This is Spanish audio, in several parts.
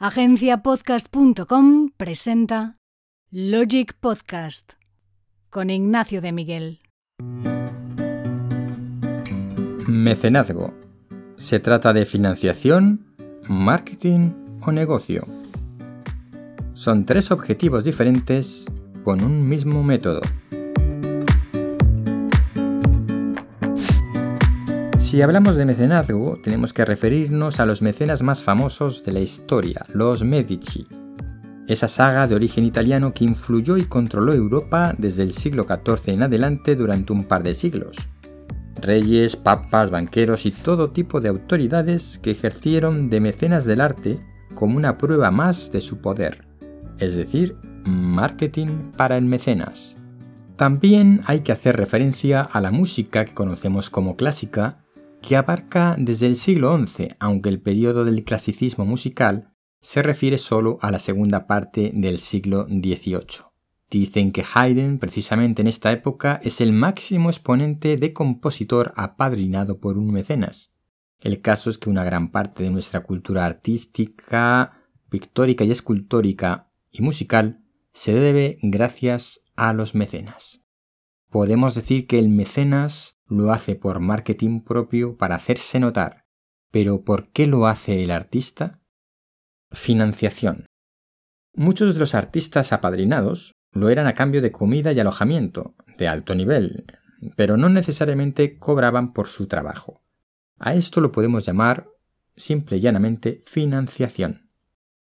Agenciapodcast.com presenta Logic Podcast con Ignacio de Miguel. Mecenazgo. ¿Se trata de financiación, marketing o negocio? Son tres objetivos diferentes con un mismo método. Si hablamos de mecenazgo, tenemos que referirnos a los mecenas más famosos de la historia, los Medici. Esa saga de origen italiano que influyó y controló Europa desde el siglo XIV en adelante durante un par de siglos. Reyes, papas, banqueros y todo tipo de autoridades que ejercieron de mecenas del arte como una prueba más de su poder, es decir, marketing para el mecenas. También hay que hacer referencia a la música que conocemos como clásica que abarca desde el siglo XI, aunque el periodo del clasicismo musical se refiere solo a la segunda parte del siglo XVIII. Dicen que Haydn, precisamente en esta época, es el máximo exponente de compositor apadrinado por un mecenas. El caso es que una gran parte de nuestra cultura artística, pictórica y escultórica y musical se debe gracias a los mecenas. Podemos decir que el mecenas lo hace por marketing propio para hacerse notar. Pero ¿por qué lo hace el artista? Financiación. Muchos de los artistas apadrinados lo eran a cambio de comida y alojamiento, de alto nivel, pero no necesariamente cobraban por su trabajo. A esto lo podemos llamar simple y llanamente financiación.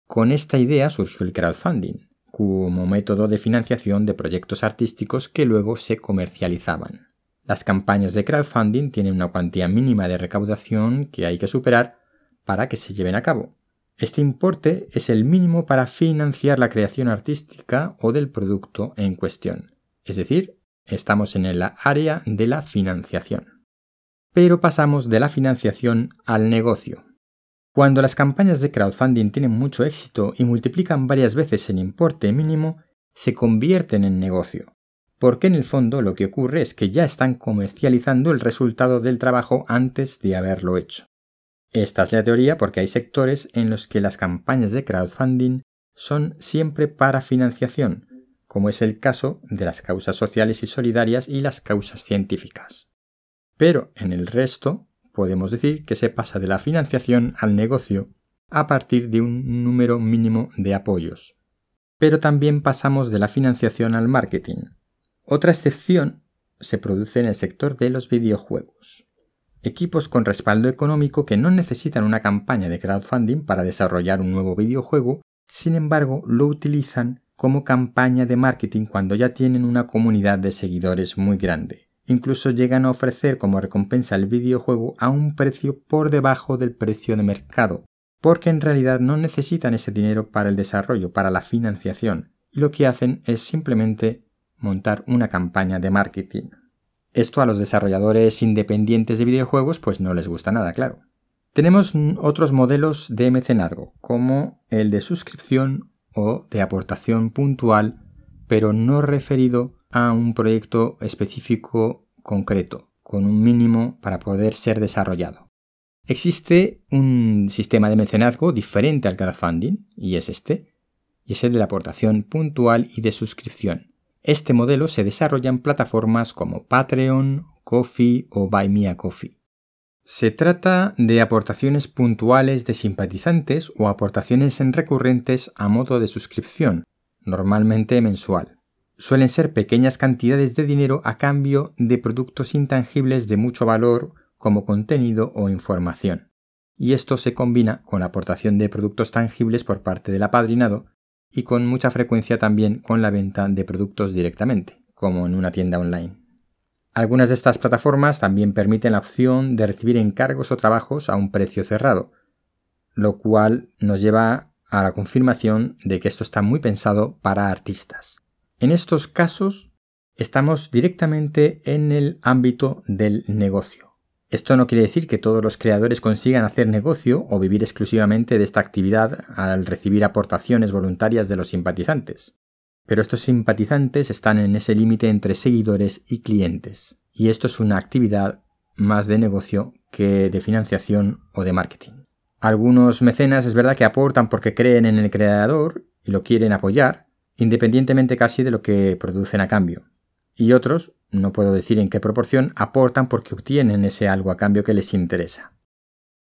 Con esta idea surgió el crowdfunding, como método de financiación de proyectos artísticos que luego se comercializaban. Las campañas de crowdfunding tienen una cuantía mínima de recaudación que hay que superar para que se lleven a cabo. Este importe es el mínimo para financiar la creación artística o del producto en cuestión. Es decir, estamos en el área de la financiación. Pero pasamos de la financiación al negocio. Cuando las campañas de crowdfunding tienen mucho éxito y multiplican varias veces el importe mínimo, se convierten en negocio porque en el fondo lo que ocurre es que ya están comercializando el resultado del trabajo antes de haberlo hecho. Esta es la teoría porque hay sectores en los que las campañas de crowdfunding son siempre para financiación, como es el caso de las causas sociales y solidarias y las causas científicas. Pero en el resto podemos decir que se pasa de la financiación al negocio a partir de un número mínimo de apoyos. Pero también pasamos de la financiación al marketing, otra excepción se produce en el sector de los videojuegos. Equipos con respaldo económico que no necesitan una campaña de crowdfunding para desarrollar un nuevo videojuego, sin embargo lo utilizan como campaña de marketing cuando ya tienen una comunidad de seguidores muy grande. Incluso llegan a ofrecer como recompensa el videojuego a un precio por debajo del precio de mercado, porque en realidad no necesitan ese dinero para el desarrollo, para la financiación, y lo que hacen es simplemente montar una campaña de marketing. Esto a los desarrolladores independientes de videojuegos pues no les gusta nada, claro. Tenemos otros modelos de mecenazgo, como el de suscripción o de aportación puntual, pero no referido a un proyecto específico concreto, con un mínimo para poder ser desarrollado. Existe un sistema de mecenazgo diferente al crowdfunding, y es este, y es el de la aportación puntual y de suscripción. Este modelo se desarrolla en plataformas como Patreon, Coffee o Buy Me a Coffee. Se trata de aportaciones puntuales de simpatizantes o aportaciones en recurrentes a modo de suscripción, normalmente mensual. Suelen ser pequeñas cantidades de dinero a cambio de productos intangibles de mucho valor como contenido o información. Y esto se combina con la aportación de productos tangibles por parte del apadrinado y con mucha frecuencia también con la venta de productos directamente, como en una tienda online. Algunas de estas plataformas también permiten la opción de recibir encargos o trabajos a un precio cerrado, lo cual nos lleva a la confirmación de que esto está muy pensado para artistas. En estos casos estamos directamente en el ámbito del negocio. Esto no quiere decir que todos los creadores consigan hacer negocio o vivir exclusivamente de esta actividad al recibir aportaciones voluntarias de los simpatizantes. Pero estos simpatizantes están en ese límite entre seguidores y clientes. Y esto es una actividad más de negocio que de financiación o de marketing. Algunos mecenas es verdad que aportan porque creen en el creador y lo quieren apoyar, independientemente casi de lo que producen a cambio. Y otros, no puedo decir en qué proporción, aportan porque obtienen ese algo a cambio que les interesa.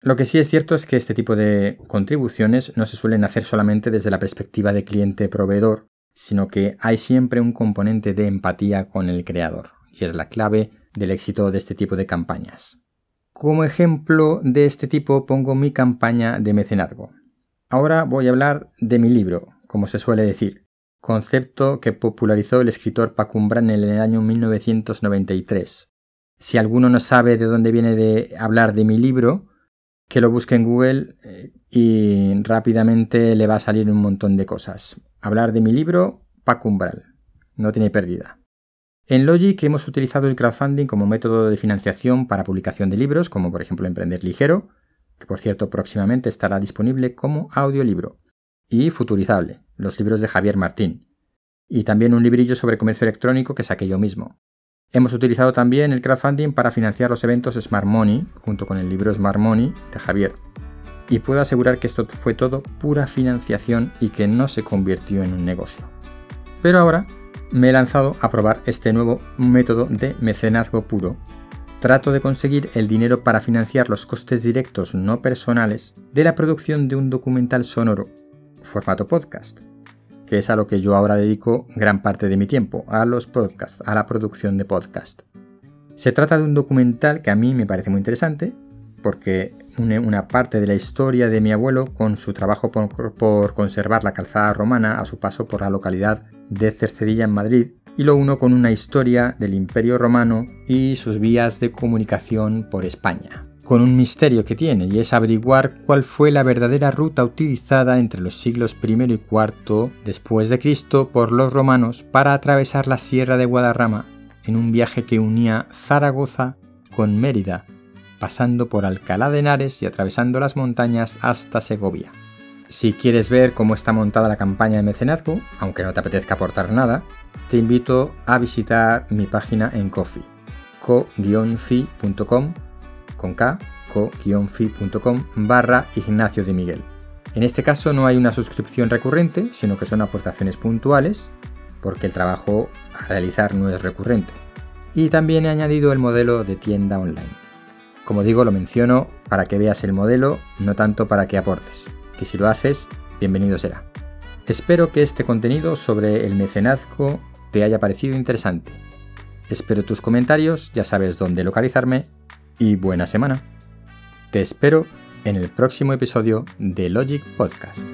Lo que sí es cierto es que este tipo de contribuciones no se suelen hacer solamente desde la perspectiva de cliente-proveedor, sino que hay siempre un componente de empatía con el creador, y es la clave del éxito de este tipo de campañas. Como ejemplo de este tipo pongo mi campaña de mecenazgo. Ahora voy a hablar de mi libro, como se suele decir, concepto que popularizó el escritor Pacumbran en el año 1993. Si alguno no sabe de dónde viene de hablar de mi libro, que lo busque en Google eh, y rápidamente le va a salir un montón de cosas. Hablar de mi libro, Pacumbral. No tiene pérdida. En Logic hemos utilizado el crowdfunding como método de financiación para publicación de libros, como por ejemplo Emprender Ligero, que por cierto próximamente estará disponible como audiolibro, y Futurizable, los libros de Javier Martín, y también un librillo sobre comercio electrónico que saqué yo mismo. Hemos utilizado también el crowdfunding para financiar los eventos Smart Money, junto con el libro Smart Money de Javier. Y puedo asegurar que esto fue todo pura financiación y que no se convirtió en un negocio. Pero ahora me he lanzado a probar este nuevo método de mecenazgo puro. Trato de conseguir el dinero para financiar los costes directos no personales de la producción de un documental sonoro, formato podcast, que es a lo que yo ahora dedico gran parte de mi tiempo, a los podcasts, a la producción de podcast. Se trata de un documental que a mí me parece muy interesante, porque une una parte de la historia de mi abuelo con su trabajo por, por conservar la calzada romana a su paso por la localidad de Cercedilla en Madrid y lo uno con una historia del Imperio Romano y sus vías de comunicación por España, con un misterio que tiene y es averiguar cuál fue la verdadera ruta utilizada entre los siglos I y IV después de Cristo por los romanos para atravesar la Sierra de Guadarrama en un viaje que unía Zaragoza con Mérida, pasando por Alcalá de Henares y atravesando las montañas hasta Segovia. Si quieres ver cómo está montada la campaña de mecenazgo, aunque no te apetezca aportar nada, te invito a visitar mi página en Coffee, co-fi.com con k, co-fi.com barra Ignacio de Miguel. En este caso no hay una suscripción recurrente, sino que son aportaciones puntuales, porque el trabajo a realizar no es recurrente. Y también he añadido el modelo de tienda online. Como digo, lo menciono para que veas el modelo, no tanto para que aportes que si lo haces, bienvenido será. Espero que este contenido sobre el mecenazgo te haya parecido interesante. Espero tus comentarios, ya sabes dónde localizarme y buena semana. Te espero en el próximo episodio de Logic Podcast.